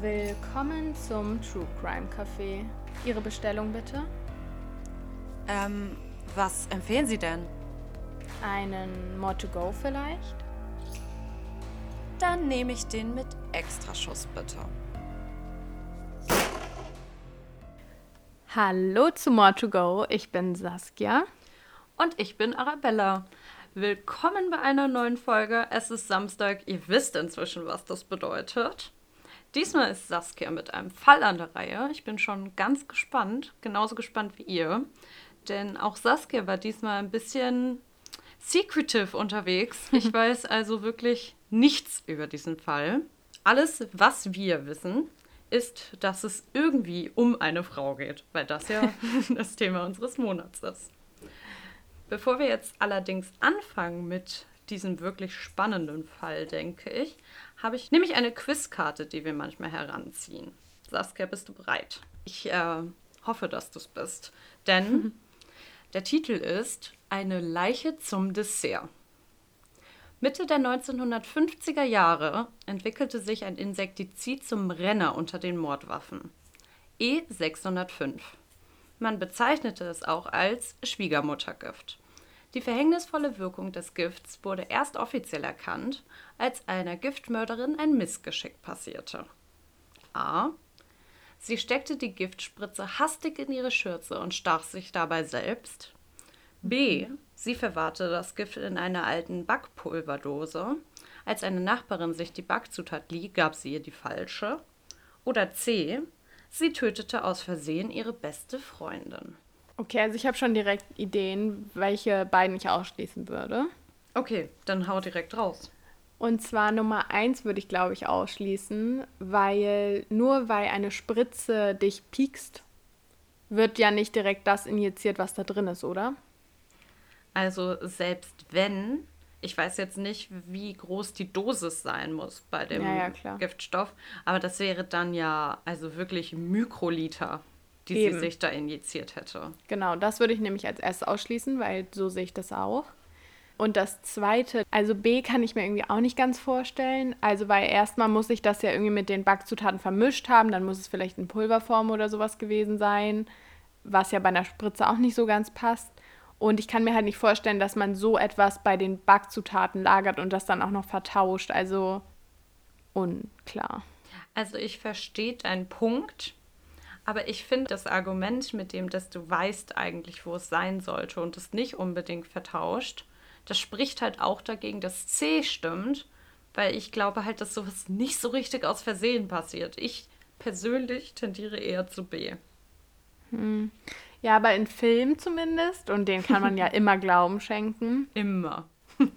Willkommen zum True Crime Café. Ihre Bestellung bitte? Ähm, was empfehlen Sie denn? Einen More to Go vielleicht? Dann nehme ich den mit Extraschuss bitte. Hallo zu More to Go, ich bin Saskia. Und ich bin Arabella. Willkommen bei einer neuen Folge. Es ist Samstag, ihr wisst inzwischen, was das bedeutet. Diesmal ist Saskia mit einem Fall an der Reihe. Ich bin schon ganz gespannt, genauso gespannt wie ihr. Denn auch Saskia war diesmal ein bisschen secretive unterwegs. Ich weiß also wirklich nichts über diesen Fall. Alles, was wir wissen, ist, dass es irgendwie um eine Frau geht, weil das ja das Thema unseres Monats ist. Bevor wir jetzt allerdings anfangen mit diesem wirklich spannenden Fall, denke ich, habe ich nämlich eine Quizkarte, die wir manchmal heranziehen. Saskia, bist du bereit? Ich äh, hoffe, dass du es bist. Denn der Titel ist Eine Leiche zum Dessert. Mitte der 1950er Jahre entwickelte sich ein Insektizid zum Renner unter den Mordwaffen. E605. Man bezeichnete es auch als Schwiegermuttergift. Die verhängnisvolle Wirkung des Gifts wurde erst offiziell erkannt, als einer Giftmörderin ein Missgeschick passierte. A. Sie steckte die Giftspritze hastig in ihre Schürze und stach sich dabei selbst. B. Sie verwahrte das Gift in einer alten Backpulverdose. Als eine Nachbarin sich die Backzutat lieh, gab sie ihr die falsche. Oder C. Sie tötete aus Versehen ihre beste Freundin. Okay, also ich habe schon direkt Ideen, welche beiden ich ausschließen würde. Okay, dann hau direkt raus. Und zwar Nummer eins würde ich, glaube ich, ausschließen, weil nur weil eine Spritze dich piekst, wird ja nicht direkt das injiziert, was da drin ist, oder? Also selbst wenn, ich weiß jetzt nicht, wie groß die Dosis sein muss bei dem Ja, ja. Giftstoff, aber das wäre dann ja also wirklich Mikroliter, die Eben. sie sich da injiziert hätte. Genau, das würde ich nämlich als erstes ausschließen, weil so sehe ich das auch. Und das zweite, also B kann ich mir irgendwie auch nicht ganz vorstellen. Also, weil erstmal muss ich das ja irgendwie mit den Backzutaten vermischt haben, dann muss es vielleicht in Pulverform oder sowas gewesen sein, was ja bei einer Spritze auch nicht so ganz passt. Und ich kann mir halt nicht vorstellen, dass man so etwas bei den Backzutaten lagert und das dann auch noch vertauscht. Also unklar. Also ich verstehe deinen Punkt, aber ich finde das Argument mit dem, dass du weißt eigentlich, wo es sein sollte und es nicht unbedingt vertauscht, das spricht halt auch dagegen, dass C stimmt, weil ich glaube halt, dass sowas nicht so richtig aus Versehen passiert. Ich persönlich tendiere eher zu B. Ja, aber in Filmen zumindest, und den kann man ja immer Glauben schenken, Immer.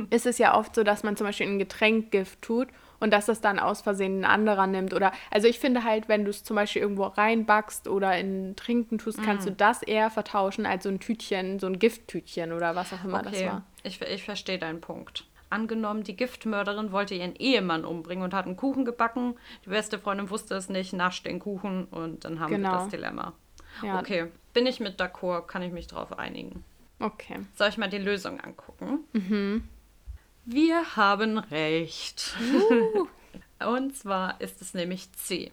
ist es ja oft so, dass man zum Beispiel in ein Getränk Gift tut und dass das dann aus Versehen ein anderer nimmt. Oder also ich finde halt, wenn du es zum Beispiel irgendwo reinbackst oder in Trinken tust, kannst du das eher vertauschen als so ein Tütchen, so ein Gifttütchen oder was auch immer das Okay, war. ich, ich verstehe deinen Punkt. Angenommen, die Giftmörderin wollte ihren Ehemann umbringen und hat einen Kuchen gebacken. Die beste Freundin wusste es nicht, nascht den Kuchen und dann haben wir Genau. das Dilemma. Ja. Okay, bin ich mit d'accord, kann ich mich drauf einigen. Okay. Soll ich mal die Lösung angucken? Wir haben recht. Und zwar ist es nämlich C.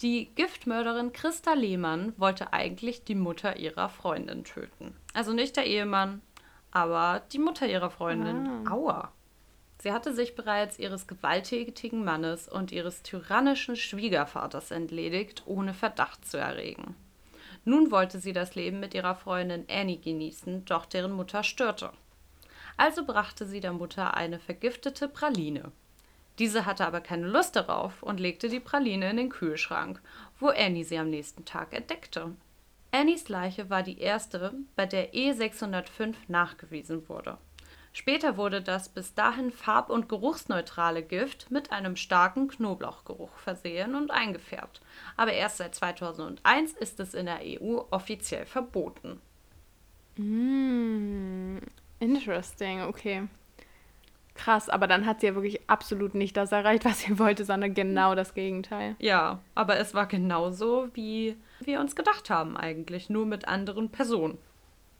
Die Giftmörderin Christa Lehmann wollte eigentlich die Mutter ihrer Freundin töten. Also nicht der Ehemann, aber die Mutter ihrer Freundin. Aua. Sie hatte sich bereits ihres gewalttätigen Mannes und ihres tyrannischen Schwiegervaters entledigt, ohne Verdacht zu erregen. Nun wollte sie das Leben mit ihrer Freundin Annie genießen, doch deren Mutter störte. Also brachte sie der Mutter eine vergiftete Praline. Diese hatte aber keine Lust darauf und legte die Praline in den Kühlschrank, wo Annie sie am nächsten Tag entdeckte. Annies Leiche war die erste, bei der E605 nachgewiesen wurde. Später wurde das bis dahin farb- und geruchsneutrale Gift mit einem starken Knoblauchgeruch versehen und eingefärbt. Aber erst seit 2001 ist es in der EU offiziell verboten. Mm, interesting, okay. Krass, aber dann hat sie ja wirklich absolut nicht das erreicht, was sie wollte, sondern genau das Gegenteil. Ja, aber es war genauso, wie wir uns gedacht haben eigentlich, nur mit anderen Personen.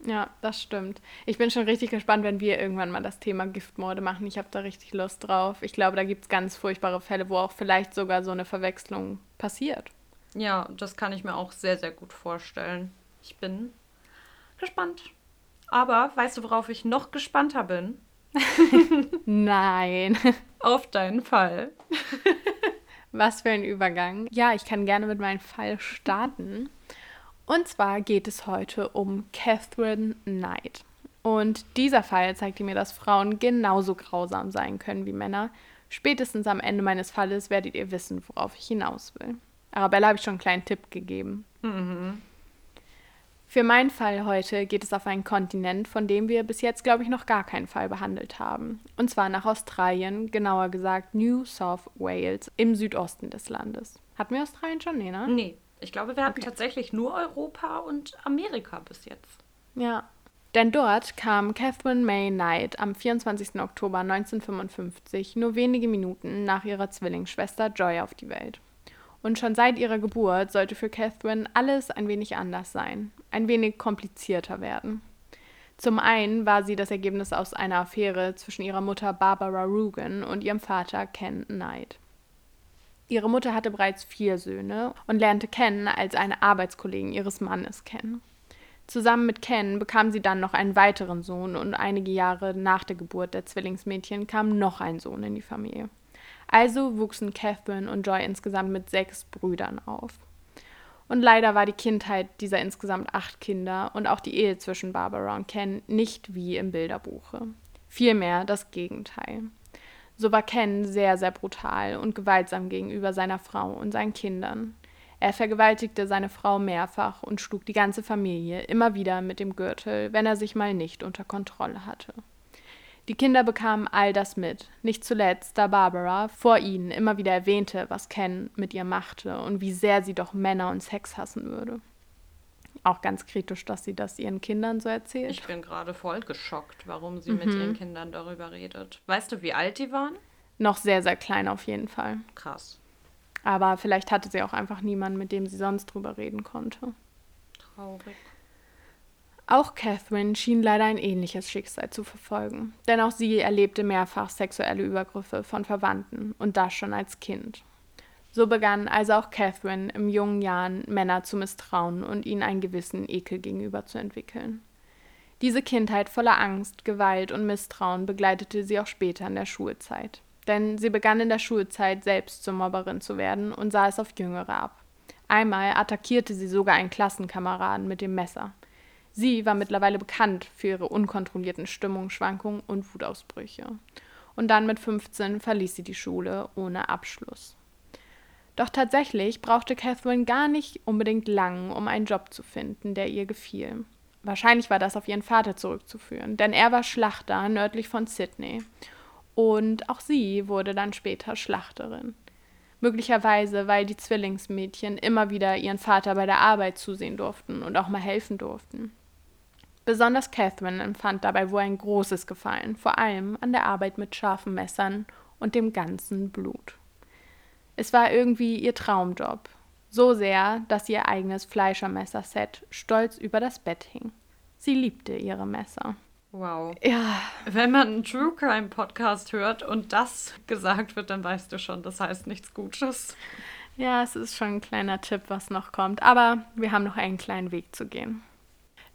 Ja, das stimmt. Ich bin schon richtig gespannt, wenn wir irgendwann mal das Thema Giftmorde machen. Ich habe da richtig Lust drauf. Ich glaube, da gibt es ganz furchtbare Fälle, wo auch vielleicht sogar so eine Verwechslung passiert. Ja, das kann ich mir auch sehr, sehr gut vorstellen. Ich bin gespannt. Aber weißt du, worauf ich noch gespannter bin? Nein. Auf deinen Fall. Was für ein Übergang. Ja, ich kann gerne mit meinem Fall starten. Und zwar geht es heute um Catherine Knight. Und dieser Fall zeigte mir, dass Frauen genauso grausam sein können wie Männer. Spätestens am Ende meines Falles werdet ihr wissen, worauf ich hinaus will. Arabella habe ich schon einen kleinen Tipp gegeben. Mhm. Für meinen Fall heute geht es auf einen Kontinent, von dem wir bis jetzt, glaube ich, noch gar keinen Fall behandelt haben. Und zwar nach Australien, genauer gesagt New South Wales im Südosten des Landes. Hatten wir Australien schon? Nee, ne? Nee, ich glaube, wir hatten tatsächlich nur Europa und Amerika bis jetzt. Ja. Denn dort kam Catherine May Knight am 24. Oktober 1955, nur wenige Minuten nach ihrer Zwillingsschwester Joy, auf die Welt. Und schon seit ihrer Geburt sollte für Catherine alles ein wenig anders sein, ein wenig komplizierter werden. Zum einen war sie das Ergebnis aus einer Affäre zwischen ihrer Mutter Barbara Rugen und ihrem Vater Ken Knight. Ihre Mutter hatte bereits vier Söhne und lernte Ken als eine Arbeitskollegen ihres Mannes kennen. Zusammen mit Ken bekam sie dann noch einen weiteren Sohn und einige Jahre nach der Geburt der Zwillingsmädchen kam noch ein Sohn in die Familie. Also wuchsen Catherine und Joy insgesamt mit sechs Brüdern auf. Und leider war die Kindheit dieser insgesamt acht Kinder und auch die Ehe zwischen Barbara und Ken nicht wie im Bilderbuche. Vielmehr das Gegenteil. So war Ken sehr, sehr brutal und gewaltsam gegenüber seiner Frau und seinen Kindern. Er vergewaltigte seine Frau mehrfach und schlug die ganze Familie immer wieder mit dem Gürtel, wenn er sich mal nicht unter Kontrolle hatte. Die Kinder bekamen all das mit, nicht zuletzt, da Barbara vor ihnen immer wieder erwähnte, was Ken mit ihr machte und wie sehr sie doch Männer und Sex hassen würde. Auch ganz kritisch, dass sie das ihren Kindern so erzählt. Ich bin gerade voll geschockt, warum sie mhm. mit ihren Kindern darüber redet. Weißt du, wie alt die waren? Noch sehr, sehr klein auf jeden Fall. Krass. Aber vielleicht hatte sie auch einfach niemanden, mit dem sie sonst drüber reden konnte. Traurig. Auch Catherine schien leider ein ähnliches Schicksal zu verfolgen, denn auch sie erlebte mehrfach sexuelle Übergriffe von Verwandten und das schon als Kind. So begann also auch Catherine im jungen Jahren Männer zu misstrauen und ihnen einen gewissen Ekel gegenüber zu entwickeln. Diese Kindheit voller Angst, Gewalt und Misstrauen begleitete sie auch später in der Schulzeit. Denn sie begann in der Schulzeit selbst zur Mobberin zu werden und sah es auf Jüngere ab. Einmal attackierte sie sogar einen Klassenkameraden mit dem Messer. Sie war mittlerweile bekannt für ihre unkontrollierten Stimmungsschwankungen und Wutausbrüche. Und dann mit 15 verließ sie die Schule ohne Abschluss. Doch tatsächlich brauchte Catherine gar nicht unbedingt lang, um einen Job zu finden, der ihr gefiel. Wahrscheinlich war das auf ihren Vater zurückzuführen, denn er war Schlachter nördlich von Sydney. Und auch sie wurde dann später Schlachterin. Möglicherweise, weil die Zwillingsmädchen immer wieder ihren Vater bei der Arbeit zusehen durften und auch mal helfen durften. Besonders Catherine empfand dabei wohl ein großes Gefallen, vor allem an der Arbeit mit scharfen Messern und dem ganzen Blut. Es war irgendwie ihr Traumjob, so sehr, dass ihr eigenes Fleischermesserset stolz über das Bett hing. Sie liebte ihre Messer. Wow. Ja. Wenn man einen True Crime Podcast hört und das gesagt wird, dann weißt du schon, das heißt nichts Gutes. Ja, es ist schon ein kleiner Tipp, was noch kommt. Aber wir haben noch einen kleinen Weg zu gehen.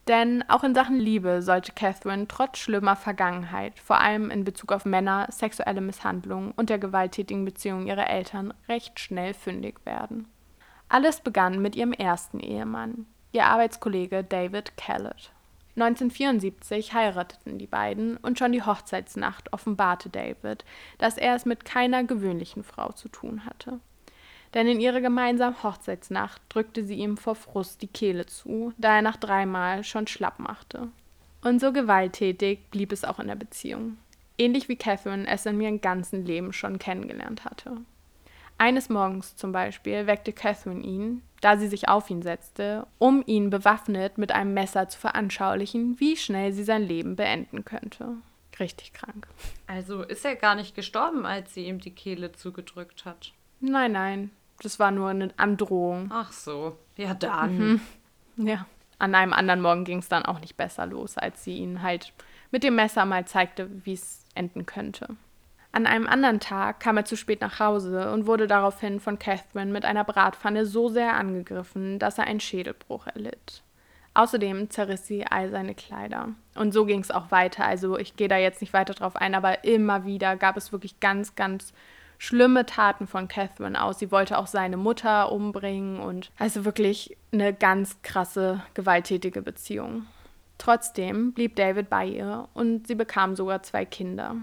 Denn auch in Sachen Liebe sollte Catherine trotz schlimmer Vergangenheit, vor allem in Bezug auf Männer, sexuelle Misshandlungen und der gewalttätigen Beziehung ihrer Eltern, recht schnell fündig werden. Alles begann mit ihrem ersten Ehemann, ihr Arbeitskollege David Kellett. 1974 heirateten die beiden und schon die Hochzeitsnacht offenbarte David, dass er es mit keiner gewöhnlichen Frau zu tun hatte denn in ihrer gemeinsamen Hochzeitsnacht drückte sie ihm vor Frust die Kehle zu, da er nach dreimal schon schlapp machte. Und so gewalttätig blieb es auch in der Beziehung, ähnlich wie Catherine es in ihrem ganzen Leben schon kennengelernt hatte. Eines Morgens zum Beispiel weckte Catherine ihn, da sie sich auf ihn setzte, um ihn bewaffnet mit einem Messer zu veranschaulichen, wie schnell sie sein Leben beenden könnte. Richtig krank. Also ist er gar nicht gestorben, als sie ihm die Kehle zugedrückt hat. Nein, nein. Das war nur eine Androhung. Ach so. Ja, dann. Mhm. Ja. an einem anderen Morgen ging es dann auch nicht besser los, als sie ihn halt mit dem Messer mal zeigte, wie es enden könnte. An einem anderen Tag kam er zu spät nach Hause und wurde daraufhin von Catherine mit einer Bratpfanne so sehr angegriffen, dass er einen Schädelbruch erlitt. Außerdem zerriss sie all seine Kleider. Und so ging es auch weiter. Also ich gehe da jetzt nicht weiter drauf ein, aber immer wieder gab es wirklich ganz, ganz schlimme Taten von Catherine aus. Sie wollte auch seine Mutter umbringen und also wirklich eine ganz krasse, gewalttätige Beziehung. Trotzdem blieb David bei ihr und sie bekam sogar zwei Kinder.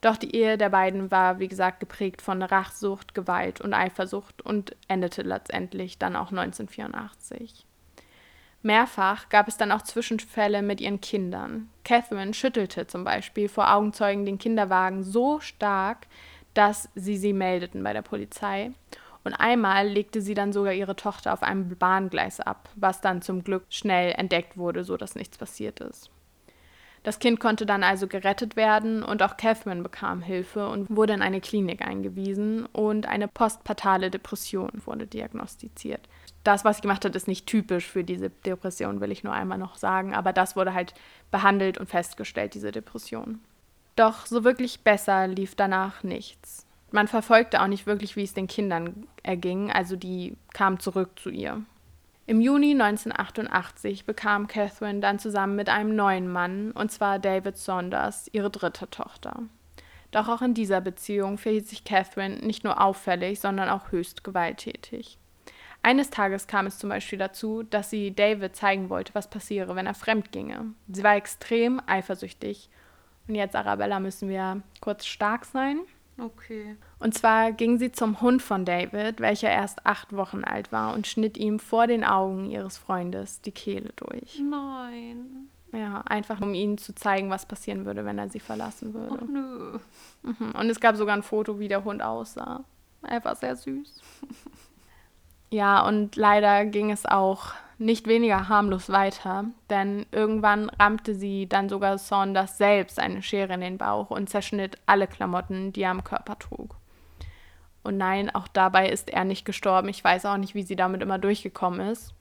Doch die Ehe der beiden war, wie gesagt, geprägt von Rachsucht, Gewalt und Eifersucht und endete letztendlich dann auch 1984. Mehrfach gab es dann auch Zwischenfälle mit ihren Kindern. Catherine schüttelte zum Beispiel vor Augenzeugen den Kinderwagen so stark, dass sie sie meldeten bei der Polizei. Und einmal legte sie dann sogar ihre Tochter auf einem Bahngleis ab, was dann zum Glück schnell entdeckt wurde, sodass nichts passiert ist. Das Kind konnte dann also gerettet werden und auch Catherine bekam Hilfe und wurde in eine Klinik eingewiesen und eine postpartale Depression wurde diagnostiziert. Das, was sie gemacht hat, ist nicht typisch für diese Depression, will ich nur einmal noch sagen, aber das wurde halt behandelt und festgestellt, diese Depression. Doch so wirklich besser lief danach nichts. Man verfolgte auch nicht wirklich, wie es den Kindern erging, also die kamen zurück zu ihr. Im Juni 1988 bekam Catherine dann zusammen mit einem neuen Mann, und zwar David Saunders, ihre dritte Tochter. Doch auch in dieser Beziehung verhielt sich Catherine nicht nur auffällig, sondern auch höchst gewalttätig. Eines Tages kam es zum Beispiel dazu, dass sie David zeigen wollte, was passiere, wenn er fremd ginge. Sie war extrem eifersüchtig. Und jetzt, Arabella, müssen wir kurz stark sein. Okay. Und zwar ging sie zum Hund von David, welcher erst acht Wochen alt war, und schnitt ihm vor den Augen ihres Freundes die Kehle durch. Nein. Ja, einfach um ihnen zu zeigen, was passieren würde, wenn er sie verlassen würde. Ach nö. Mhm. Und es gab sogar ein Foto, wie der Hund aussah. Er war sehr süß. ja, und leider ging es auch nicht weniger harmlos weiter, denn irgendwann rammte sie dann sogar Saunders selbst eine Schere in den Bauch und zerschnitt alle Klamotten, die er am Körper trug. Und nein, auch dabei ist er nicht gestorben. Ich weiß auch nicht, wie sie damit immer durchgekommen ist.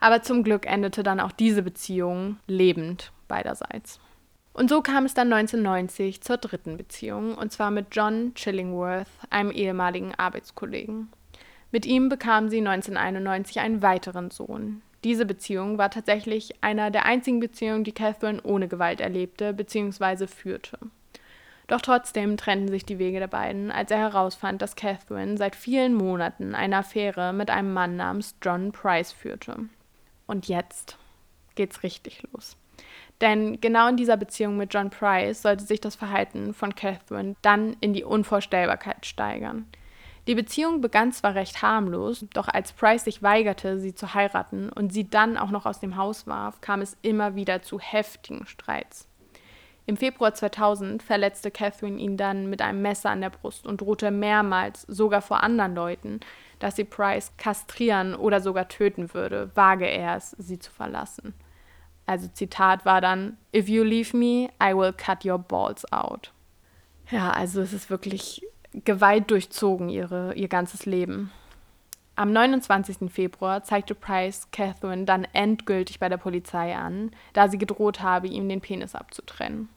Aber zum Glück endete dann auch diese Beziehung lebend beiderseits. Und so kam es dann 1990 zur dritten Beziehung, und zwar mit John Chillingworth, einem ehemaligen Arbeitskollegen. Mit ihm bekam sie 1991 einen weiteren Sohn. Diese Beziehung war tatsächlich einer der einzigen Beziehungen, die Catherine ohne Gewalt erlebte bzw. führte. Doch trotzdem trennten sich die Wege der beiden, als er herausfand, dass Catherine seit vielen Monaten eine Affäre mit einem Mann namens John Price führte. Und jetzt geht's richtig los. Denn genau in dieser Beziehung mit John Price sollte sich das Verhalten von Catherine dann in die Unvorstellbarkeit steigern. Die Beziehung begann zwar recht harmlos, doch als Price sich weigerte, sie zu heiraten und sie dann auch noch aus dem Haus warf, kam es immer wieder zu heftigen Streits. Im Februar 2000 verletzte Catherine ihn dann mit einem Messer an der Brust und drohte mehrmals, sogar vor anderen Leuten, dass sie Price kastrieren oder sogar töten würde, wage er es, sie zu verlassen. Also Zitat war dann, If you leave me, I will cut your balls out. Ja, also es ist wirklich Gewalt durchzogen ihre, ihr ganzes Leben. Am 29. Februar zeigte Price Catherine dann endgültig bei der Polizei an, da sie gedroht habe, ihm den Penis abzutrennen.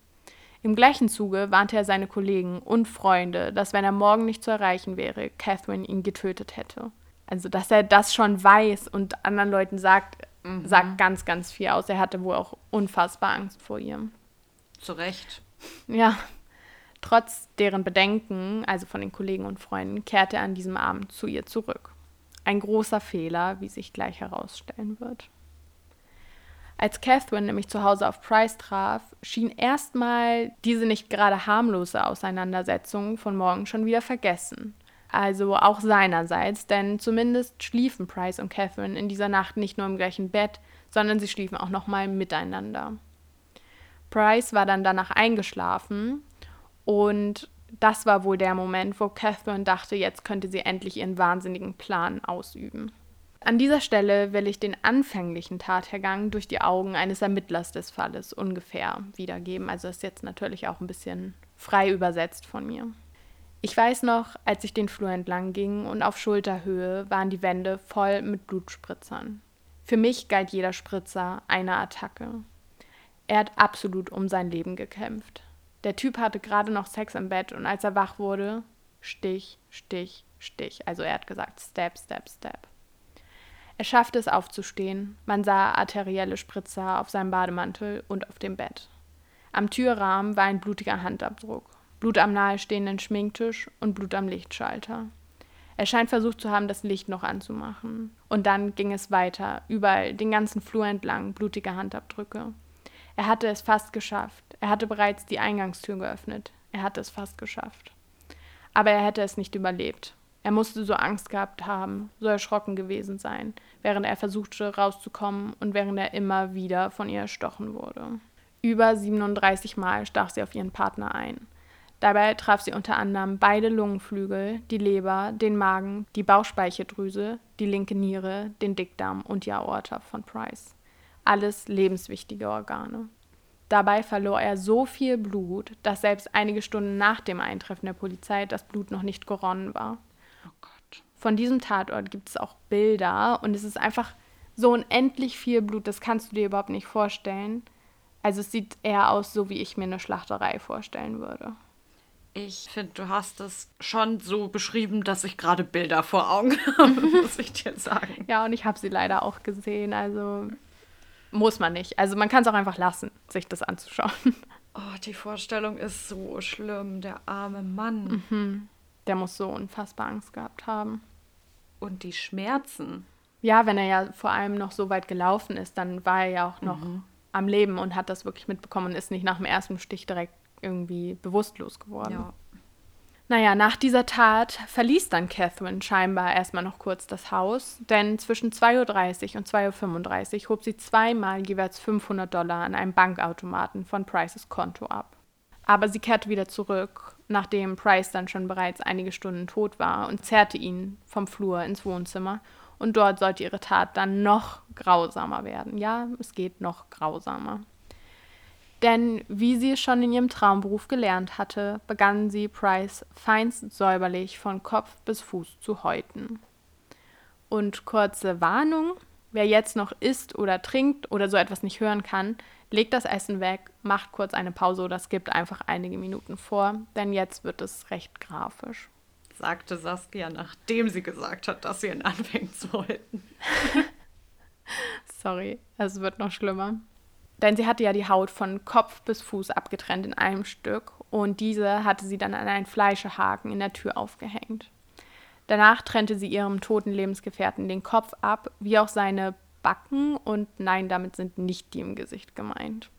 Im gleichen Zuge warnte er seine Kollegen und Freunde, dass wenn er morgen nicht zu erreichen wäre, Catherine ihn getötet hätte. Also, dass er das schon weiß und anderen Leuten sagt, mhm. sagt ganz, ganz viel aus. Er hatte wohl auch unfassbar Angst vor ihr. Zu Recht. Ja, Trotz deren Bedenken, also von den Kollegen und Freunden, kehrte er an diesem Abend zu ihr zurück. Ein großer Fehler, wie sich gleich herausstellen wird. Als Catherine nämlich zu Hause auf Price traf, schien erstmal diese nicht gerade harmlose Auseinandersetzung von morgen schon wieder vergessen. Also auch seinerseits, denn zumindest schliefen Price und Catherine in dieser Nacht nicht nur im gleichen Bett, sondern sie schliefen auch nochmal miteinander. Price war dann danach eingeschlafen und das war wohl der Moment, wo Catherine dachte, jetzt könnte sie endlich ihren wahnsinnigen Plan ausüben. An dieser Stelle will ich den anfänglichen Tathergang durch die Augen eines Ermittlers des Falles ungefähr wiedergeben. Also ist jetzt natürlich auch ein bisschen frei übersetzt von mir. Ich weiß noch, als ich den Flur entlang ging und auf Schulterhöhe waren die Wände voll mit Blutspritzern. Für mich galt jeder Spritzer einer Attacke. Er hat absolut um sein Leben gekämpft. Der Typ hatte gerade noch Sex im Bett und als er wach wurde, Stich, Stich, Stich. Also er hat gesagt, Step, Step, Step. Er schaffte es aufzustehen. Man sah arterielle Spritzer auf seinem Bademantel und auf dem Bett. Am Türrahmen war ein blutiger Handabdruck, Blut am nahestehenden Schminktisch und Blut am Lichtschalter. Er scheint versucht zu haben, das Licht noch anzumachen. Und dann ging es weiter, überall, den ganzen Flur entlang, blutige Handabdrücke. Er hatte es fast geschafft. Er hatte bereits die Eingangstür geöffnet. Er hatte es fast geschafft. Aber er hätte es nicht überlebt. Er musste so Angst gehabt haben, so erschrocken gewesen sein, während er versuchte rauszukommen und während er immer wieder von ihr erstochen wurde. Über 37 Mal stach sie auf ihren Partner ein. Dabei traf sie unter anderem beide Lungenflügel, die Leber, den Magen, die Bauchspeicheldrüse, die linke Niere, den Dickdarm und die Aorta von Price. Alles lebenswichtige Organe. Dabei verlor er so viel Blut, dass selbst einige Stunden nach dem Eintreffen der Polizei das Blut noch nicht geronnen war. Oh Gott. Von diesem Tatort gibt es auch Bilder und es ist einfach so unendlich viel Blut, das kannst du dir überhaupt nicht vorstellen. Also es sieht eher aus, so wie ich mir eine Schlachterei vorstellen würde. Ich finde, du hast es schon so beschrieben, dass ich gerade Bilder vor Augen habe, muss ich dir sagen. Ja, und ich habe sie leider auch gesehen, also muss man nicht. Also man kann es auch einfach lassen, sich das anzuschauen. Oh, die Vorstellung ist so schlimm, der arme Mann. Der muss so unfassbar Angst gehabt haben. Und die Schmerzen. Ja, wenn er ja vor allem noch so weit gelaufen ist, dann war er ja auch noch am Leben und hat das wirklich mitbekommen und ist nicht nach dem ersten Stich direkt irgendwie bewusstlos geworden. Ja. Naja, nach dieser Tat verließ dann Catherine scheinbar erstmal noch kurz das Haus, denn zwischen 2.30 Uhr und 2.35 Uhr hob sie zweimal jeweils 500 Dollar an einem Bankautomaten von Prices Konto ab. Aber sie kehrte wieder zurück, nachdem Price dann schon bereits einige Stunden tot war und zerrte ihn vom Flur ins Wohnzimmer und dort sollte ihre Tat dann noch grausamer werden. Ja, es geht noch grausamer. Denn wie sie es schon in ihrem Traumberuf gelernt hatte, begann sie Price feinst säuberlich von Kopf bis Fuß zu häuten. Und kurze Warnung, wer jetzt noch isst oder trinkt oder so etwas nicht hören kann, legt das Essen weg, macht kurz eine Pause oder skippt einfach einige Minuten vor, denn jetzt wird es recht grafisch. Sagte Saskia, nachdem sie gesagt hat, dass sie ihn anfängt zu halten. Sorry, es wird noch schlimmer. Denn sie hatte ja die Haut von Kopf bis Fuß abgetrennt in einem Stück und diese hatte sie dann an einen Fleischehaken in der Tür aufgehängt. Danach trennte sie ihrem toten Lebensgefährten den Kopf ab, wie auch seine Backen und nein, damit sind nicht die im Gesicht gemeint.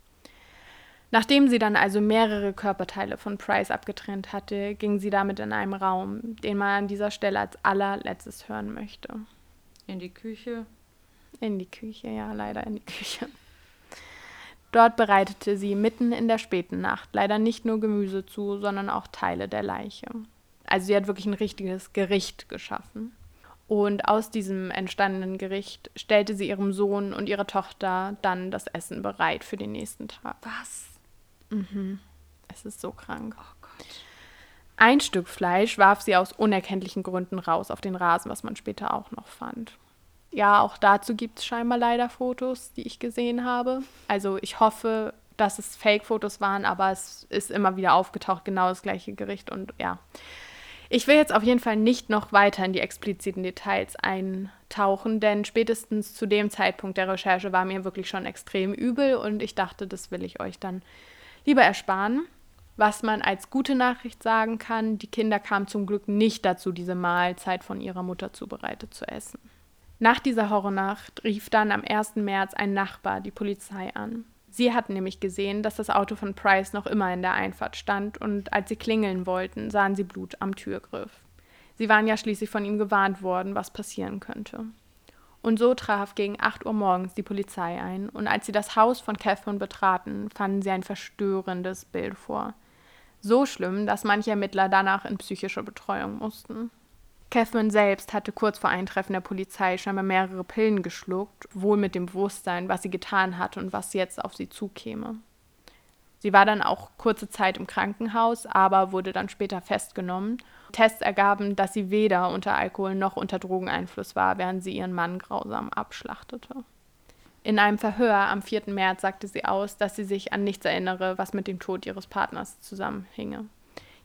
Nachdem sie dann also mehrere Körperteile von Price abgetrennt hatte, ging sie damit in einen Raum, den man an dieser Stelle als allerletztes hören möchte. In die Küche. In die Küche, ja, leider in die Küche. Dort bereitete sie mitten in der späten Nacht leider nicht nur Gemüse zu, sondern auch Teile der Leiche. Also sie hat wirklich ein richtiges Gericht geschaffen. Und aus diesem entstandenen Gericht stellte sie ihrem Sohn und ihrer Tochter dann das Essen bereit für den nächsten Tag. Was? Es ist so krank. Oh Gott. Ein Stück Fleisch warf sie aus unerkenntlichen Gründen raus auf den Rasen, was man später auch noch fand. Ja, auch dazu gibt es scheinbar leider Fotos, die ich gesehen habe. Also ich hoffe, dass es Fake-Fotos waren, aber es ist immer wieder aufgetaucht, genau das gleiche Gericht und ja. Ich will jetzt auf jeden Fall nicht noch weiter in die expliziten Details eintauchen, denn spätestens zu dem Zeitpunkt der Recherche war mir wirklich schon extrem übel und ich dachte, das will ich euch dann lieber ersparen. Was man als gute Nachricht sagen kann, die Kinder kamen zum Glück nicht dazu, diese Mahlzeit von ihrer Mutter zubereitet zu essen. Nach dieser Horrornacht rief dann am 1. März ein Nachbar die Polizei an. Sie hatten nämlich gesehen, dass das Auto von Price noch immer in der Einfahrt stand und als sie klingeln wollten, sahen sie Blut am Türgriff. Sie waren ja schließlich von ihm gewarnt worden, was passieren könnte. Und so traf gegen 8 Uhr morgens die Polizei ein, und als sie das Haus von Catherine betraten, fanden sie ein verstörendes Bild vor. So schlimm, dass manche Ermittler danach in psychische Betreuung mussten. Catherine selbst hatte kurz vor Eintreffen der Polizei scheinbar mehrere Pillen geschluckt, wohl mit dem Bewusstsein, was sie getan hatte und was jetzt auf sie zukäme. Sie war dann auch kurze Zeit im Krankenhaus, aber wurde dann später festgenommen. Tests ergaben, dass sie weder unter Alkohol noch unter Drogeneinfluss war, während sie ihren Mann grausam abschlachtete. In einem Verhör am 4. März sagte sie aus, dass sie sich an nichts erinnere, was mit dem Tod ihres Partners zusammenhinge.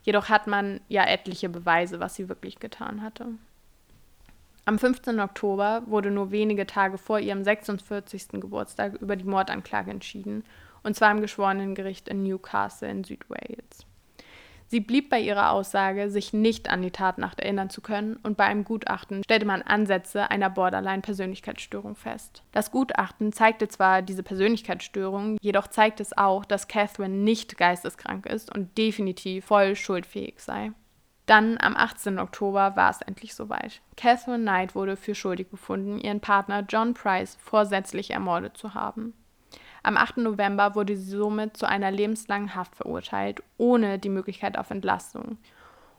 Jedoch hat man ja etliche Beweise, was sie wirklich getan hatte. Am 15. Oktober wurde nur wenige Tage vor ihrem 46. Geburtstag über die Mordanklage entschieden, und zwar im Geschworenengericht in Newcastle in Südwales. Sie blieb bei ihrer Aussage, sich nicht an die Tatnacht erinnern zu können, und bei einem Gutachten stellte man Ansätze einer Borderline-Persönlichkeitsstörung fest. Das Gutachten zeigte zwar diese Persönlichkeitsstörung, jedoch zeigt es auch, dass Catherine nicht geisteskrank ist und definitiv voll schuldfähig sei. Dann am 18. Oktober war es endlich soweit. Catherine Knight wurde für schuldig befunden, ihren Partner John Price vorsätzlich ermordet zu haben. Am 8. November wurde sie somit zu einer lebenslangen Haft verurteilt, ohne die Möglichkeit auf Entlassung.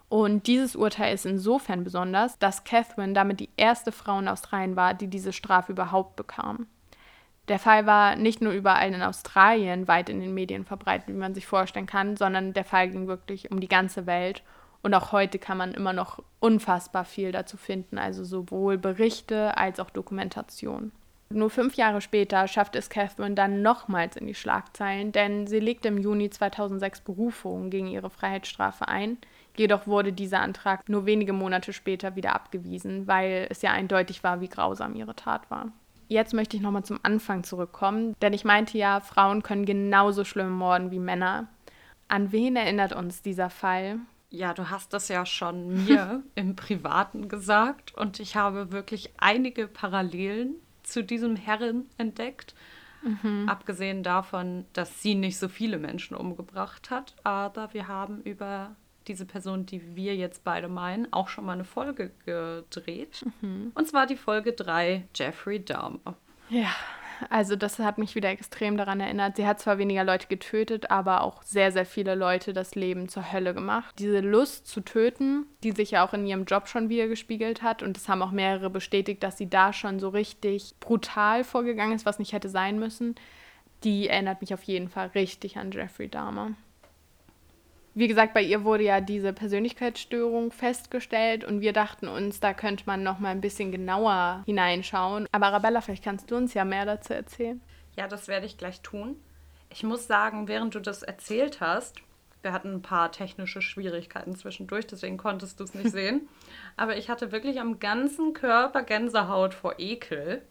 Und dieses Urteil ist insofern besonders, dass Catherine damit die erste Frau in Australien war, die diese Strafe überhaupt bekam. Der Fall war nicht nur überall in Australien weit in den Medien verbreitet, wie man sich vorstellen kann, sondern der Fall ging wirklich um die ganze Welt. Und auch heute kann man immer noch unfassbar viel dazu finden, also sowohl Berichte als auch Dokumentation. Nur fünf Jahre später schaffte es Catherine dann nochmals in die Schlagzeilen, denn sie legte im Juni 2006 Berufung gegen ihre Freiheitsstrafe ein. Jedoch wurde dieser Antrag nur wenige Monate später wieder abgewiesen, weil es ja eindeutig war, wie grausam ihre Tat war. Jetzt möchte ich nochmal zum Anfang zurückkommen, denn ich meinte ja, Frauen können genauso schlimm morden wie Männer. An wen erinnert uns dieser Fall? Ja, du hast das ja schon mir im Privaten gesagt und ich habe wirklich einige Parallelen zu diesem Herren entdeckt. Mhm. Abgesehen davon, dass sie nicht so viele Menschen umgebracht hat. Aber wir haben über diese Person, die wir jetzt beide meinen, auch schon mal eine Folge gedreht. Mhm. Und zwar die Folge 3, Jeffrey Dahmer. Ja, also das hat mich wieder extrem daran erinnert. Sie hat zwar weniger Leute getötet, aber auch sehr, sehr viele Leute das Leben zur Hölle gemacht. Diese Lust zu töten, die sich ja auch in ihrem Job schon wieder gespiegelt hat und es haben auch mehrere bestätigt, dass sie da schon so richtig brutal vorgegangen ist, was nicht hätte sein müssen, die erinnert mich auf jeden Fall richtig an Jeffrey Dahmer wie gesagt, bei ihr wurde ja diese Persönlichkeitsstörung festgestellt und wir dachten uns, da könnte man noch mal ein bisschen genauer hineinschauen. Aber Arabella, vielleicht kannst du uns ja mehr dazu erzählen. Ja, das werde ich gleich tun. Ich muss sagen, während du das erzählt hast, wir hatten ein paar technische Schwierigkeiten zwischendurch, deswegen konntest du es nicht sehen. Aber ich hatte wirklich am ganzen Körper Gänsehaut vor Ekel,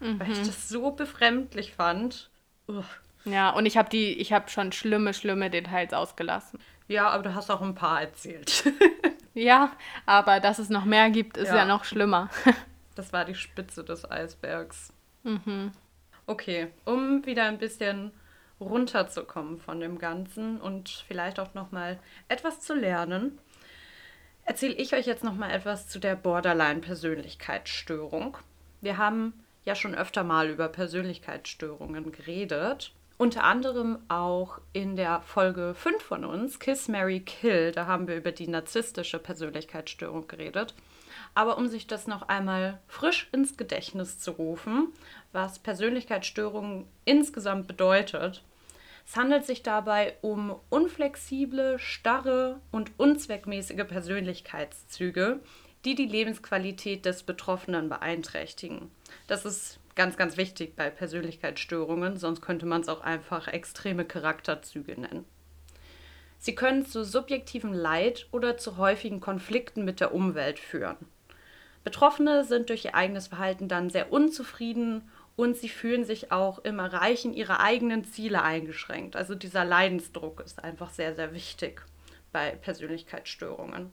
mhm. weil ich mhm. das so befremdlich fand. Uch. Ja, und ich habe die, ich habe schon schlimme, schlimme Details ausgelassen. Ja, aber du hast auch ein paar erzählt. ja, aber dass es noch mehr gibt, ist ja, ja noch schlimmer. das war die Spitze des Eisbergs. Mhm. Okay, um wieder ein bisschen runterzukommen von dem Ganzen und vielleicht auch noch mal etwas zu lernen, erzähle ich euch jetzt noch mal etwas zu der Borderline-Persönlichkeitsstörung. Wir haben ja schon öfter mal über Persönlichkeitsstörungen geredet unter anderem auch in der Folge 5 von uns, Kiss, Mary, Kill, da haben wir über die narzisstische Persönlichkeitsstörung geredet. Aber um sich das noch einmal frisch ins Gedächtnis zu rufen, was Persönlichkeitsstörung insgesamt bedeutet, es handelt sich dabei um unflexible, starre und unzweckmäßige Persönlichkeitszüge, die die Lebensqualität des Betroffenen beeinträchtigen. Das ist ganz, ganz wichtig bei Persönlichkeitsstörungen, sonst könnte man es auch einfach extreme Charakterzüge nennen. Sie können zu subjektivem Leid oder zu häufigen Konflikten mit der Umwelt führen. Betroffene sind durch ihr eigenes Verhalten dann sehr unzufrieden und sie fühlen sich auch im Erreichen ihrer eigenen Ziele eingeschränkt. Also dieser Leidensdruck ist einfach sehr, sehr wichtig bei Persönlichkeitsstörungen.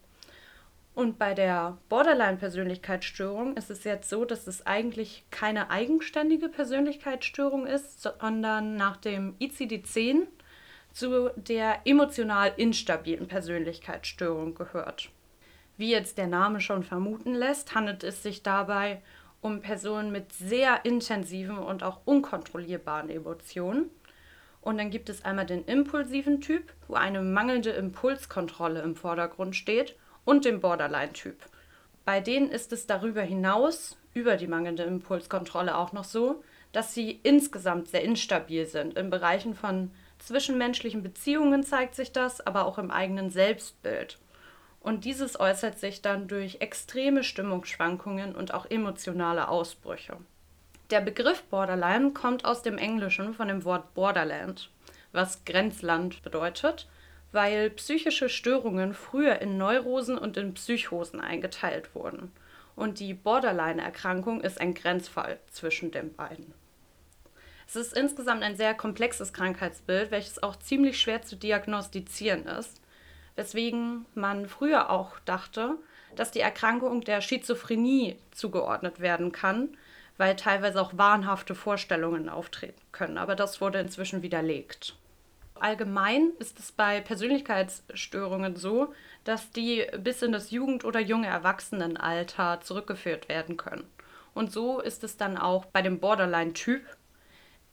Und bei der Borderline-Persönlichkeitsstörung ist es jetzt so, dass es eigentlich keine eigenständige Persönlichkeitsstörung ist, sondern nach dem ICD-10 zu der emotional instabilen Persönlichkeitsstörung gehört. Wie jetzt der Name schon vermuten lässt, handelt es sich dabei um Personen mit sehr intensiven und auch unkontrollierbaren Emotionen. Und dann gibt es einmal den impulsiven Typ, wo eine mangelnde Impulskontrolle im Vordergrund steht und dem Borderline-Typ. Bei denen ist es darüber hinaus, über die mangelnde Impulskontrolle auch noch so, dass sie insgesamt sehr instabil sind. In Bereichen von zwischenmenschlichen Beziehungen zeigt sich das, aber auch im eigenen Selbstbild. Und dieses äußert sich dann durch extreme Stimmungsschwankungen und auch emotionale Ausbrüche. Der Begriff Borderline kommt aus dem Englischen von dem Wort Borderland, was Grenzland bedeutet, weil psychische Störungen früher in Neurosen und in Psychosen eingeteilt wurden. Und die Borderline-Erkrankung ist ein Grenzfall zwischen den beiden. Es ist insgesamt ein sehr komplexes Krankheitsbild, welches auch ziemlich schwer zu diagnostizieren ist, weswegen man früher auch dachte, dass die Erkrankung der Schizophrenie zugeordnet werden kann, weil teilweise auch wahnhafte Vorstellungen auftreten können. Aber das wurde inzwischen widerlegt. Allgemein ist es bei Persönlichkeitsstörungen so, dass die bis in das Jugend- oder junge Erwachsenenalter zurückgeführt werden können. Und so ist es dann auch bei dem Borderline-Typ.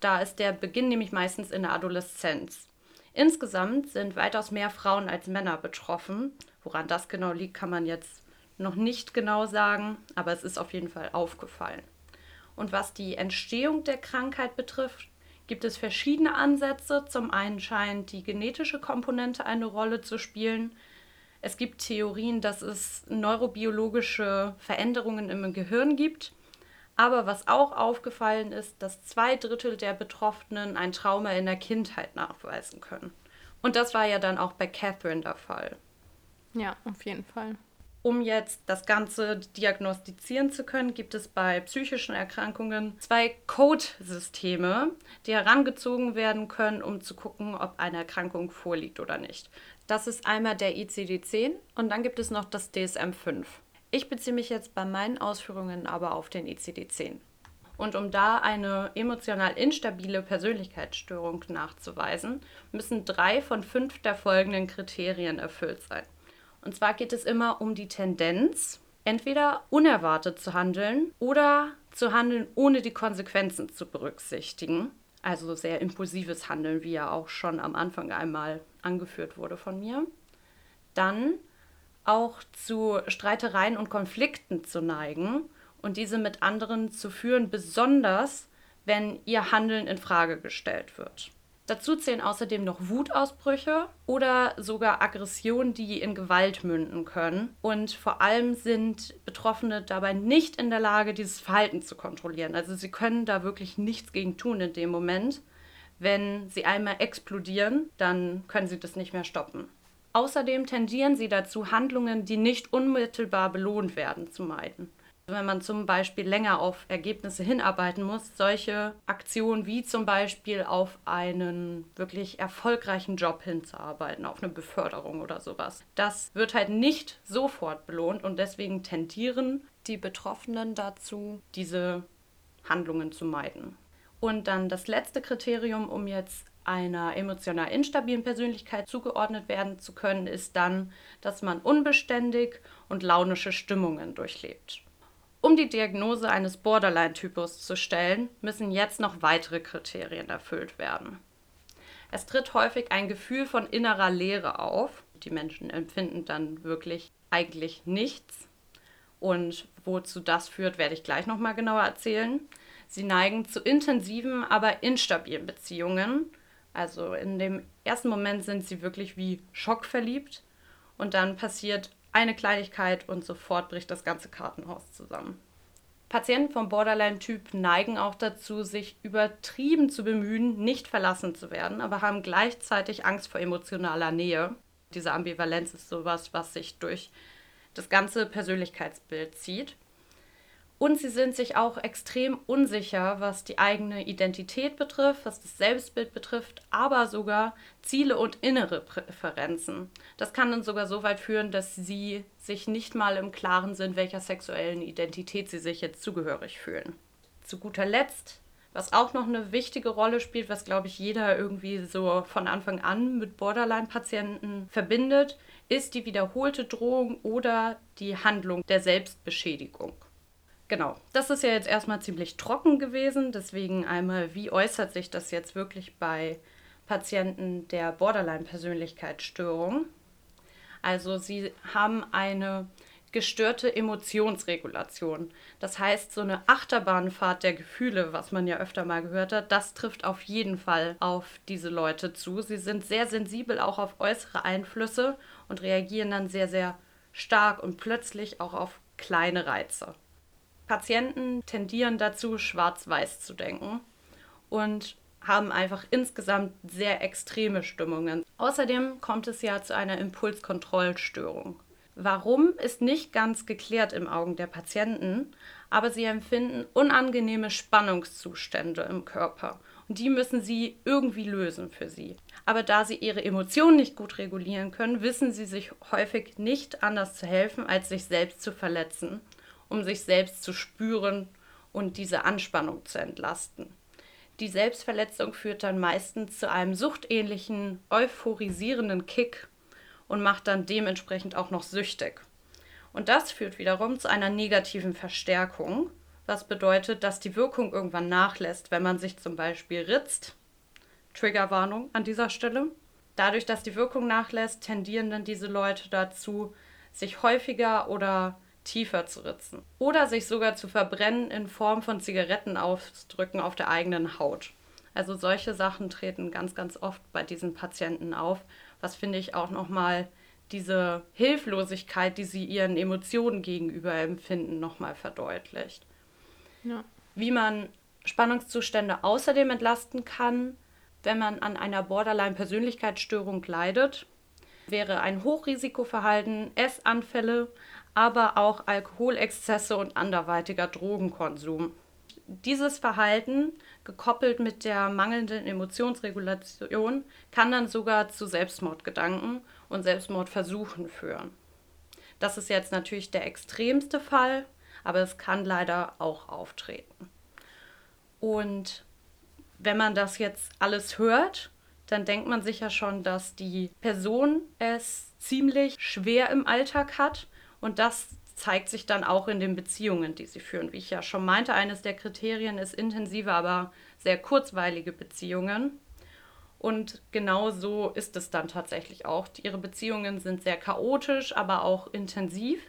Da ist der Beginn nämlich meistens in der Adoleszenz. Insgesamt sind weitaus mehr Frauen als Männer betroffen. Woran das genau liegt, kann man jetzt noch nicht genau sagen, aber es ist auf jeden Fall aufgefallen. Und was die Entstehung der Krankheit betrifft, gibt es verschiedene Ansätze. Zum einen scheint die genetische Komponente eine Rolle zu spielen. Es gibt Theorien, dass es neurobiologische Veränderungen im Gehirn gibt. Aber was auch aufgefallen ist, dass zwei Drittel der Betroffenen ein Trauma in der Kindheit nachweisen können. Und das war ja dann auch bei Catherine der Fall. Ja, auf jeden Fall. Um jetzt das Ganze diagnostizieren zu können, gibt es bei psychischen Erkrankungen zwei Codesysteme, die herangezogen werden können, um zu gucken, ob eine Erkrankung vorliegt oder nicht. Das ist einmal der ICD-10 und dann gibt es noch das DSM-5. Ich beziehe mich jetzt bei meinen Ausführungen aber auf den ICD-10. Und um da eine emotional instabile Persönlichkeitsstörung nachzuweisen, müssen drei von fünf der folgenden Kriterien erfüllt sein. Und zwar geht es immer um die Tendenz, entweder unerwartet zu handeln oder zu handeln, ohne die Konsequenzen zu berücksichtigen. Also sehr impulsives Handeln, wie ja auch schon am Anfang einmal angeführt wurde von mir. Dann auch zu Streitereien und Konflikten zu neigen und diese mit anderen zu führen, besonders wenn ihr Handeln in Frage gestellt wird. Dazu zählen außerdem noch Wutausbrüche oder sogar Aggressionen, die in Gewalt münden können. Und vor allem sind Betroffene dabei nicht in der Lage, dieses Verhalten zu kontrollieren. Also sie können da wirklich nichts gegen tun in dem Moment. Wenn sie einmal explodieren, dann können sie das nicht mehr stoppen. Außerdem tendieren sie dazu, Handlungen, die nicht unmittelbar belohnt werden, zu meiden. Wenn man zum Beispiel länger auf Ergebnisse hinarbeiten muss, solche Aktionen wie zum Beispiel auf einen wirklich erfolgreichen Job hinzuarbeiten, auf eine Beförderung oder sowas, das wird halt nicht sofort belohnt und deswegen tendieren die Betroffenen dazu, diese Handlungen zu meiden. Und dann das letzte Kriterium, um jetzt einer emotional instabilen Persönlichkeit zugeordnet werden zu können, ist dann, dass man unbeständig und launische Stimmungen durchlebt. Um die Diagnose eines Borderline-Typus zu stellen, müssen jetzt noch weitere Kriterien erfüllt werden. Es tritt häufig ein Gefühl von innerer Leere auf. Die Menschen empfinden dann wirklich eigentlich nichts. Und wozu das führt, werde ich gleich nochmal genauer erzählen. Sie neigen zu intensiven, aber instabilen Beziehungen. Also in dem ersten Moment sind sie wirklich wie schockverliebt und dann passiert eine Kleinigkeit und sofort bricht das ganze Kartenhaus zusammen. Patienten vom Borderline-Typ neigen auch dazu, sich übertrieben zu bemühen, nicht verlassen zu werden, aber haben gleichzeitig Angst vor emotionaler Nähe. Diese Ambivalenz ist sowas, was sich durch das ganze Persönlichkeitsbild zieht. Und sie sind sich auch extrem unsicher, was die eigene Identität betrifft, was das Selbstbild betrifft, aber sogar Ziele und innere Präferenzen. Das kann dann sogar so weit führen, dass sie sich nicht mal im Klaren sind, welcher sexuellen Identität sie sich jetzt zugehörig fühlen. Zu guter Letzt, was auch noch eine wichtige Rolle spielt, was glaube ich jeder irgendwie so von Anfang an mit Borderline-Patienten verbindet, ist die wiederholte Drohung oder die Handlung der Selbstbeschädigung. Genau, das ist ja jetzt erstmal ziemlich trocken gewesen. Deswegen einmal, wie äußert sich das jetzt wirklich bei Patienten der Borderline-Persönlichkeitsstörung? Also sie haben eine gestörte Emotionsregulation. Das heißt, so eine Achterbahnfahrt der Gefühle, was man ja öfter mal gehört hat, das trifft auf jeden Fall auf diese Leute zu. Sie sind sehr sensibel auch auf äußere Einflüsse und reagieren dann sehr, sehr stark und plötzlich auch auf kleine Reize. Patienten tendieren dazu, schwarz-weiß zu denken und haben einfach insgesamt sehr extreme Stimmungen. Außerdem kommt es ja zu einer Impulskontrollstörung. Warum ist nicht ganz geklärt im Augen der Patienten, aber sie empfinden unangenehme Spannungszustände im Körper und die müssen sie irgendwie lösen für sie. Aber da sie ihre Emotionen nicht gut regulieren können, wissen sie sich häufig nicht anders zu helfen, als sich selbst zu verletzen, um sich selbst zu spüren und diese Anspannung zu entlasten. Die Selbstverletzung führt dann meistens zu einem suchtähnlichen, euphorisierenden Kick und macht dann dementsprechend auch noch süchtig. Und das führt wiederum zu einer negativen Verstärkung, was bedeutet, dass die Wirkung irgendwann nachlässt, wenn man sich zum Beispiel ritzt. Triggerwarnung an dieser Stelle. Dadurch, dass die Wirkung nachlässt, tendieren dann diese Leute dazu, sich häufiger oder tiefer zu ritzen. Oder sich sogar zu verbrennen in Form von Zigarettenausdrücken auf der eigenen Haut. Also solche Sachen treten ganz, ganz oft bei diesen Patienten auf, was finde ich auch nochmal diese Hilflosigkeit, die sie ihren Emotionen gegenüber empfinden, nochmal verdeutlicht. Ja. Wie man Spannungszustände außerdem entlasten kann, wenn man an einer Borderline-Persönlichkeitsstörung leidet, wäre ein Hochrisikoverhalten, Essanfälle, aber auch Alkoholexzesse und anderweitiger Drogenkonsum. Dieses Verhalten, gekoppelt mit der mangelnden Emotionsregulation, kann dann sogar zu Selbstmordgedanken und Selbstmordversuchen führen. Das ist jetzt natürlich der extremste Fall, aber es kann leider auch auftreten. Und wenn man das jetzt alles hört, dann denkt man sicher schon, dass die Person es ziemlich schwer im Alltag hat und das zeigt sich dann auch in den Beziehungen, die sie führen. Wie ich ja schon meinte, eines der Kriterien ist intensive, aber sehr kurzweilige Beziehungen. Und genau so ist es dann tatsächlich auch. Ihre Beziehungen sind sehr chaotisch, aber auch intensiv.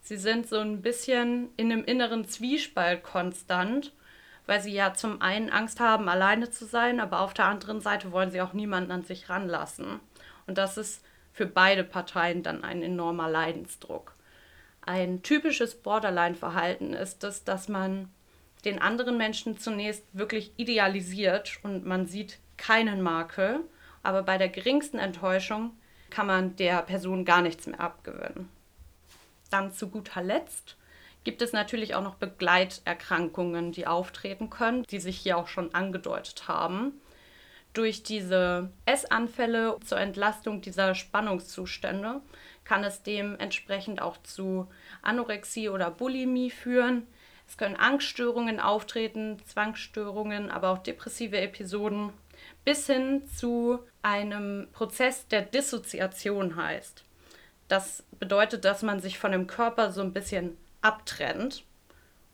Sie sind so ein bisschen in einem inneren Zwiespalt konstant, weil sie ja zum einen Angst haben, alleine zu sein, aber auf der anderen Seite wollen sie auch niemanden an sich ranlassen. Und das ist für beide Parteien dann ein enormer Leidensdruck. Ein typisches Borderline-Verhalten ist es, dass man den anderen Menschen zunächst wirklich idealisiert und man sieht keinen Makel, aber bei der geringsten Enttäuschung kann man der Person gar nichts mehr abgewinnen. Dann zu guter Letzt gibt es natürlich auch noch Begleiterkrankungen, die auftreten können, die sich hier auch schon angedeutet haben. Durch diese Essanfälle zur Entlastung dieser Spannungszustände kann es dementsprechend auch zu Anorexie oder Bulimie führen. Es können Angststörungen auftreten, Zwangsstörungen, aber auch depressive Episoden, bis hin zu einem Prozess der Dissoziation heißt. Das bedeutet, dass man sich von dem Körper so ein bisschen abtrennt.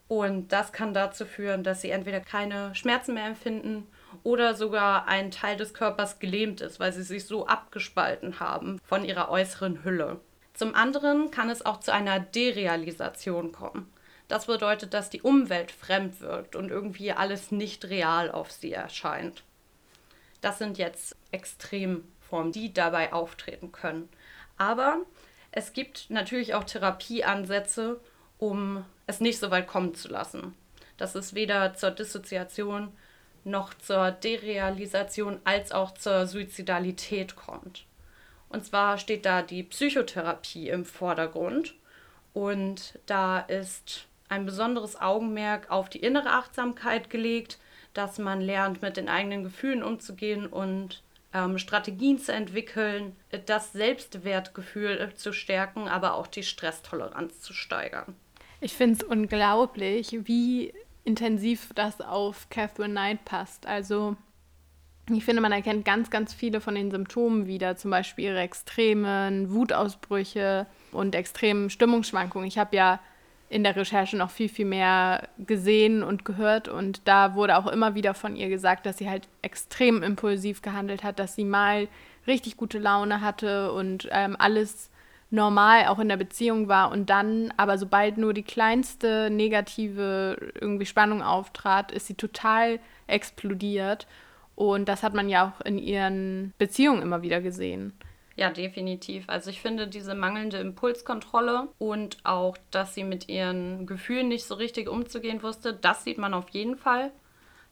Und das kann dazu führen, dass sie entweder keine Schmerzen mehr empfinden oder sogar ein Teil des Körpers gelähmt ist, weil sie sich so abgespalten haben von ihrer äußeren Hülle. Zum anderen kann es auch zu einer Derealisation kommen. Das bedeutet, dass die Umwelt fremd wirkt und irgendwie alles nicht real auf sie erscheint. Das sind jetzt Extremformen, die dabei auftreten können. Aber es gibt natürlich auch Therapieansätze, um es nicht so weit kommen zu lassen. Dass es weder zur Dissoziation noch zur Derealisation als auch zur Suizidalität kommt. Und zwar steht da die Psychotherapie im Vordergrund. Und da ist ein besonderes Augenmerk auf die innere Achtsamkeit gelegt, dass man lernt, mit den eigenen Gefühlen umzugehen und ähm, Strategien zu entwickeln, das Selbstwertgefühl zu stärken, aber auch die Stresstoleranz zu steigern. Ich finde es unglaublich, wie intensiv das auf Catherine Knight passt. Also ich finde, man erkennt ganz, ganz viele von den Symptomen wieder, zum Beispiel ihre extremen Wutausbrüche und extremen Stimmungsschwankungen. Ich habe ja in der Recherche noch viel, viel mehr gesehen und gehört und da wurde auch immer wieder von ihr gesagt, dass sie halt extrem impulsiv gehandelt hat, dass sie mal richtig gute Laune hatte und ähm, alles normal auch in der Beziehung war und dann, aber sobald nur die kleinste negative irgendwie Spannung auftrat, ist sie total explodiert. Und das hat man ja auch in ihren Beziehungen immer wieder gesehen. Ja, definitiv. Also ich finde diese mangelnde Impulskontrolle und auch, dass sie mit ihren Gefühlen nicht so richtig umzugehen wusste, das sieht man auf jeden Fall.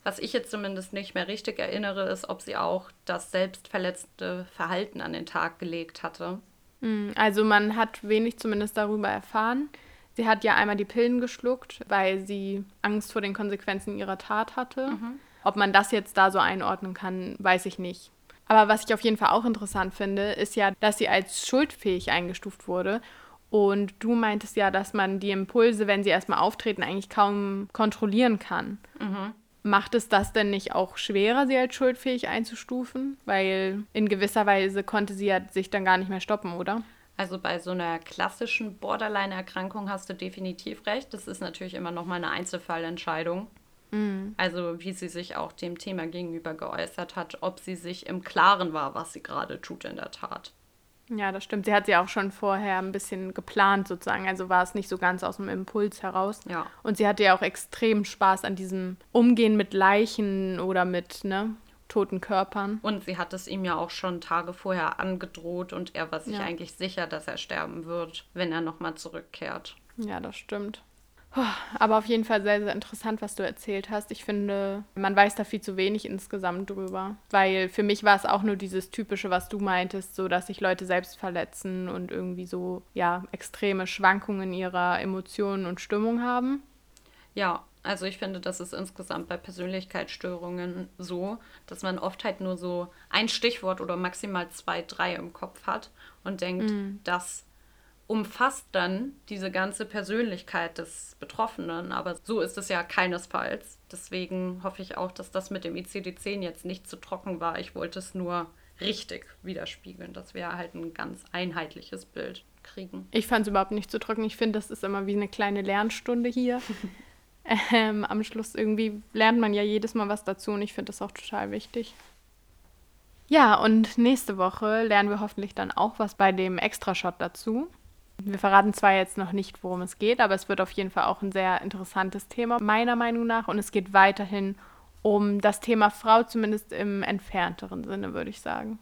Was ich jetzt zumindest nicht mehr richtig erinnere, ist, ob sie auch das selbstverletzte Verhalten an den Tag gelegt hatte. Hm, also man hat wenig zumindest darüber erfahren. Sie hat ja einmal die Pillen geschluckt, weil sie Angst vor den Konsequenzen ihrer Tat hatte. Mhm. Ob man das jetzt da so einordnen kann, weiß ich nicht. Aber was ich auf jeden Fall auch interessant finde, ist ja, dass sie als schuldfähig eingestuft wurde. Und du meintest ja, dass man die Impulse, wenn sie erstmal auftreten, eigentlich kaum kontrollieren kann. Mhm. Macht es das denn nicht auch schwerer, sie als schuldfähig einzustufen? Weil in gewisser Weise konnte sie ja sich dann gar nicht mehr stoppen, oder? Also bei so einer klassischen Borderline-Erkrankung hast du definitiv recht. Das ist natürlich immer noch mal eine Einzelfallentscheidung. Mhm. Also wie sie sich auch dem Thema gegenüber geäußert hat, ob sie sich im Klaren war, was sie gerade tut in der Tat. Ja, das stimmt. Sie hat sie auch schon vorher ein bisschen geplant sozusagen. Also war es nicht so ganz aus dem Impuls heraus. Ja. Und sie hatte ja auch extrem Spaß an diesem Umgehen mit Leichen oder mit ne, toten Körpern. Und sie hat es ihm ja auch schon Tage vorher angedroht und er war sich ja. eigentlich sicher, dass er sterben wird, wenn er nochmal zurückkehrt. Ja, das stimmt. Aber auf jeden Fall sehr, sehr interessant, was du erzählt hast. Ich finde, man weiß da viel zu wenig insgesamt drüber. Weil für mich war es auch nur dieses Typische, was du meintest, so dass sich Leute selbst verletzen und irgendwie so, ja, extreme Schwankungen ihrer Emotionen und Stimmung haben. Ja, also ich finde, das ist insgesamt bei Persönlichkeitsstörungen so, dass man oft halt nur so ein Stichwort oder maximal zwei, drei im Kopf hat und denkt, mm. das umfasst dann diese ganze Persönlichkeit des Betroffenen. Aber so ist es ja keinesfalls. Deswegen hoffe ich auch, dass das mit dem ICD-10 jetzt nicht zu trocken war. Ich wollte es nur richtig widerspiegeln, dass wir halt ein ganz einheitliches Bild kriegen. Ich fand es überhaupt nicht zu trocken. Ich finde, das ist immer wie eine kleine Lernstunde hier. ähm, am Schluss irgendwie lernt man ja jedes Mal was dazu und ich finde das auch total wichtig. Ja, und nächste Woche lernen wir hoffentlich dann auch was bei dem Extrashot dazu. Wir verraten zwar jetzt noch nicht, worum es geht, aber es wird auf jeden Fall auch ein sehr interessantes Thema, meiner Meinung nach. Und es geht weiterhin um das Thema Frau, zumindest im entfernteren Sinne, würde ich sagen.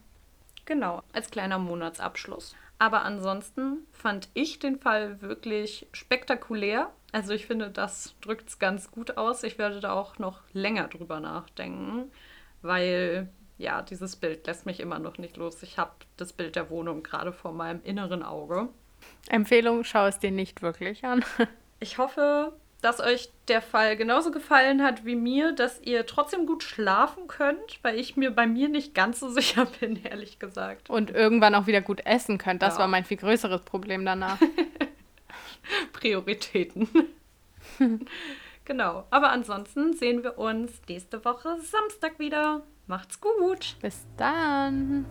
Genau, als kleiner Monatsabschluss. Aber ansonsten fand ich den Fall wirklich spektakulär. Also ich finde, das drückt es ganz gut aus. Ich werde da auch noch länger drüber nachdenken, weil ja, dieses Bild lässt mich immer noch nicht los. Ich habe das Bild der Wohnung gerade vor meinem inneren Auge. Empfehlung, schau es dir nicht wirklich an. Ich hoffe, dass euch der Fall genauso gefallen hat wie mir, dass ihr trotzdem gut schlafen könnt, weil ich mir bei mir nicht ganz so sicher bin, ehrlich gesagt. Und irgendwann auch wieder gut essen könnt. Das ja. war mein viel größeres Problem danach. Prioritäten. genau. Aber ansonsten sehen wir uns nächste Woche Samstag wieder. Macht's gut. Bis dann.